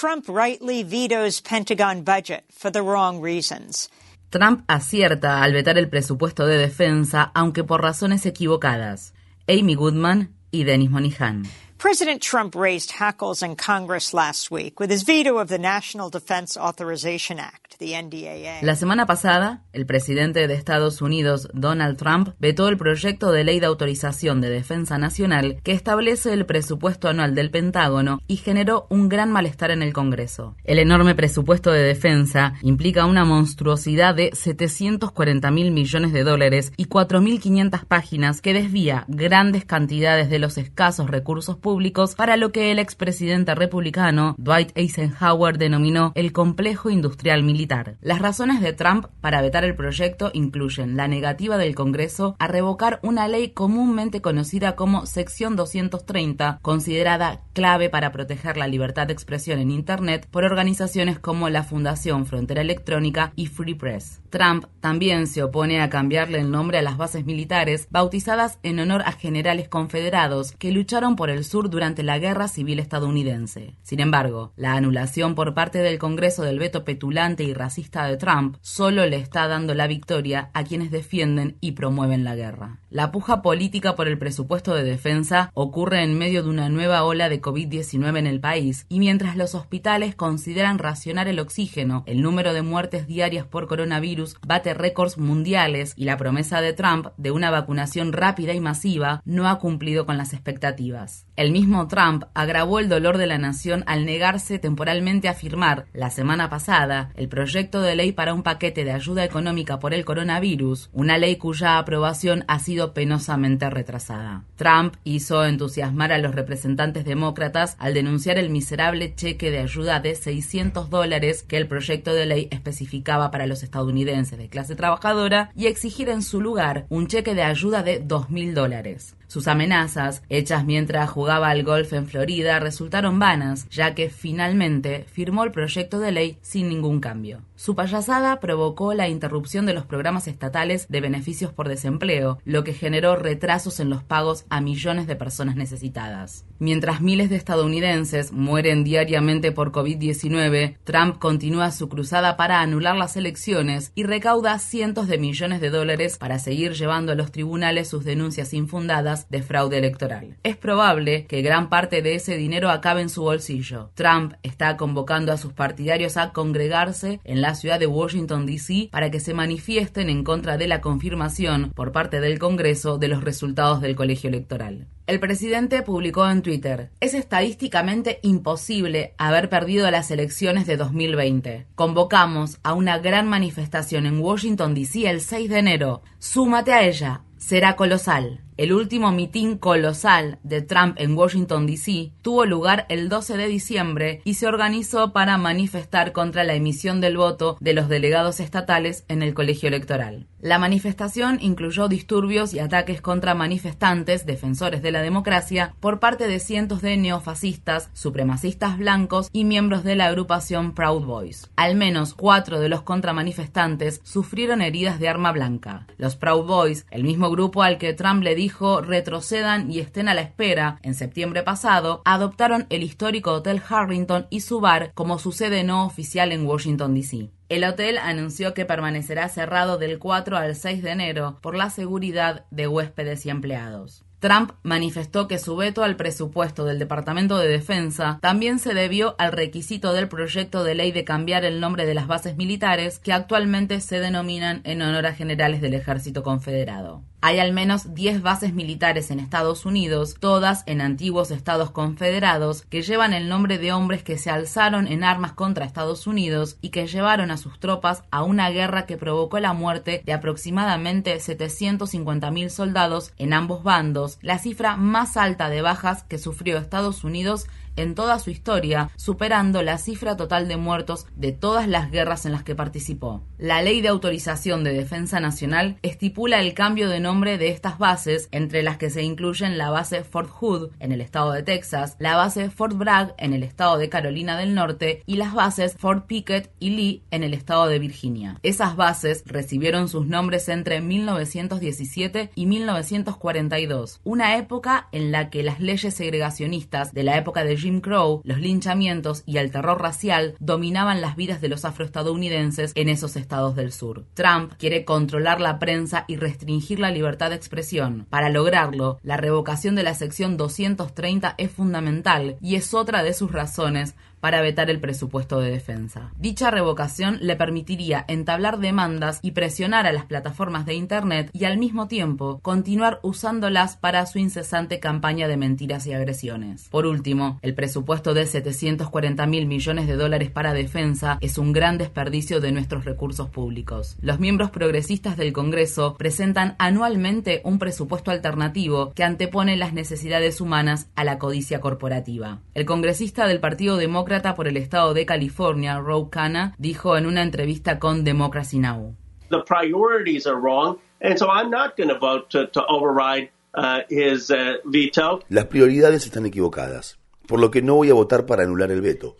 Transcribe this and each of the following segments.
Trump rightly vetoes Pentagon budget for the wrong reasons. Trump acierta al vetar el presupuesto de defensa, aunque por razones equivocadas. Amy Goodman y Denis Monihan. President Trump raised hackles in Congress last week with his veto of the National Defense Authorization Act, the NDAA. La semana pasada, el presidente de Estados Unidos, Donald Trump, vetó el proyecto de ley de autorización de defensa nacional que establece el presupuesto anual del Pentágono y generó un gran malestar en el Congreso. El enorme presupuesto de defensa implica una monstruosidad de 740 mil millones de dólares y 4.500 páginas que desvía grandes cantidades de los escasos recursos públicos para lo que el expresidente republicano Dwight Eisenhower denominó el complejo industrial militar. Las razones de Trump para vetar el proyecto incluyen la negativa del Congreso a revocar una ley comúnmente conocida como Sección 230, considerada clave para proteger la libertad de expresión en Internet por organizaciones como la Fundación Frontera Electrónica y Free Press. Trump también se opone a cambiarle el nombre a las bases militares bautizadas en honor a generales confederados que lucharon por el sur durante la Guerra Civil estadounidense. Sin embargo, la anulación por parte del Congreso del veto petulante y racista de Trump solo le está dando la victoria a quienes defienden y promueven la guerra. La puja política por el presupuesto de defensa ocurre en medio de una nueva ola de COVID-19 en el país y mientras los hospitales consideran racionar el oxígeno, el número de muertes diarias por coronavirus bate récords mundiales y la promesa de Trump de una vacunación rápida y masiva no ha cumplido con las expectativas. Mismo Trump agravó el dolor de la nación al negarse temporalmente a firmar, la semana pasada, el proyecto de ley para un paquete de ayuda económica por el coronavirus, una ley cuya aprobación ha sido penosamente retrasada. Trump hizo entusiasmar a los representantes demócratas al denunciar el miserable cheque de ayuda de 600 dólares que el proyecto de ley especificaba para los estadounidenses de clase trabajadora y exigir en su lugar un cheque de ayuda de 2.000 dólares. Sus amenazas, hechas mientras jugaba al golf en Florida, resultaron vanas, ya que finalmente firmó el proyecto de ley sin ningún cambio. Su payasada provocó la interrupción de los programas estatales de beneficios por desempleo, lo que generó retrasos en los pagos a millones de personas necesitadas. Mientras miles de estadounidenses mueren diariamente por COVID-19, Trump continúa su cruzada para anular las elecciones y recauda cientos de millones de dólares para seguir llevando a los tribunales sus denuncias infundadas de fraude electoral. Es probable que gran parte de ese dinero acabe en su bolsillo. Trump está convocando a sus partidarios a congregarse en la ciudad de Washington, D.C. para que se manifiesten en contra de la confirmación por parte del Congreso de los resultados del colegio electoral. El presidente publicó en Twitter, es estadísticamente imposible haber perdido las elecciones de 2020. Convocamos a una gran manifestación en Washington, D.C. el 6 de enero. Súmate a ella. Será colosal. El último mitin colosal de Trump en Washington, D.C. tuvo lugar el 12 de diciembre y se organizó para manifestar contra la emisión del voto de los delegados estatales en el colegio electoral. La manifestación incluyó disturbios y ataques contra manifestantes, defensores de la democracia, por parte de cientos de neofascistas, supremacistas blancos y miembros de la agrupación Proud Boys. Al menos cuatro de los contramanifestantes sufrieron heridas de arma blanca. Los Proud Boys, el mismo grupo al que Trump le dijo retrocedan y estén a la espera, en septiembre pasado, adoptaron el histórico Hotel Harrington y su bar como su sede no oficial en Washington, D.C. El hotel anunció que permanecerá cerrado del 4 al 6 de enero por la seguridad de huéspedes y empleados. Trump manifestó que su veto al presupuesto del Departamento de Defensa también se debió al requisito del proyecto de ley de cambiar el nombre de las bases militares que actualmente se denominan en honor a generales del ejército confederado. Hay al menos 10 bases militares en Estados Unidos, todas en antiguos estados confederados, que llevan el nombre de hombres que se alzaron en armas contra Estados Unidos y que llevaron a sus tropas a una guerra que provocó la muerte de aproximadamente 750.000 soldados en ambos bandos, la cifra más alta de bajas que sufrió Estados Unidos en toda su historia, superando la cifra total de muertos de todas las guerras en las que participó. La Ley de Autorización de Defensa Nacional estipula el cambio de nombre de estas bases, entre las que se incluyen la base Fort Hood en el estado de Texas, la base Fort Bragg en el estado de Carolina del Norte y las bases Fort Pickett y Lee en el estado de Virginia. Esas bases recibieron sus nombres entre 1917 y 1942, una época en la que las leyes segregacionistas de la época de Jim Crow, los linchamientos y el terror racial dominaban las vidas de los afroestadounidenses en esos estados del sur. Trump quiere controlar la prensa y restringir la libertad de expresión. Para lograrlo, la revocación de la sección 230 es fundamental y es otra de sus razones para vetar el presupuesto de defensa. Dicha revocación le permitiría entablar demandas y presionar a las plataformas de Internet y al mismo tiempo continuar usándolas para su incesante campaña de mentiras y agresiones. Por último, el presupuesto de 740 mil millones de dólares para defensa es un gran desperdicio de nuestros recursos públicos. Los miembros progresistas del Congreso presentan anualmente un presupuesto alternativo que antepone las necesidades humanas a la codicia corporativa. El congresista del Partido Demócrata por el estado de California, Ro Khanna, dijo en una entrevista con Democracy Now! The priorities are wrong, and so I'm not going to vote to override uh, his uh, veto. Las prioridades están equivocadas, por lo que no voy a votar para anular el veto.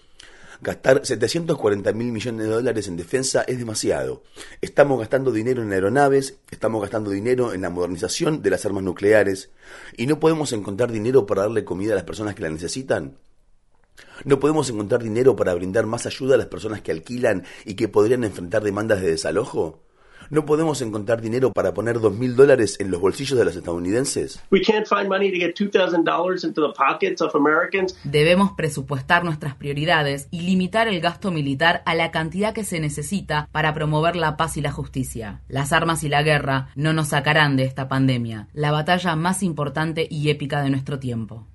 Gastar 740 mil millones de dólares en defensa es demasiado. Estamos gastando dinero en aeronaves, estamos gastando dinero en la modernización de las armas nucleares y no podemos encontrar dinero para darle comida a las personas que la necesitan. ¿No podemos encontrar dinero para brindar más ayuda a las personas que alquilan y que podrían enfrentar demandas de desalojo? ¿No podemos encontrar dinero para poner dos mil dólares en los bolsillos de los estadounidenses? Debemos presupuestar nuestras prioridades y limitar el gasto militar a la cantidad que se necesita para promover la paz y la justicia. Las armas y la guerra no nos sacarán de esta pandemia, la batalla más importante y épica de nuestro tiempo.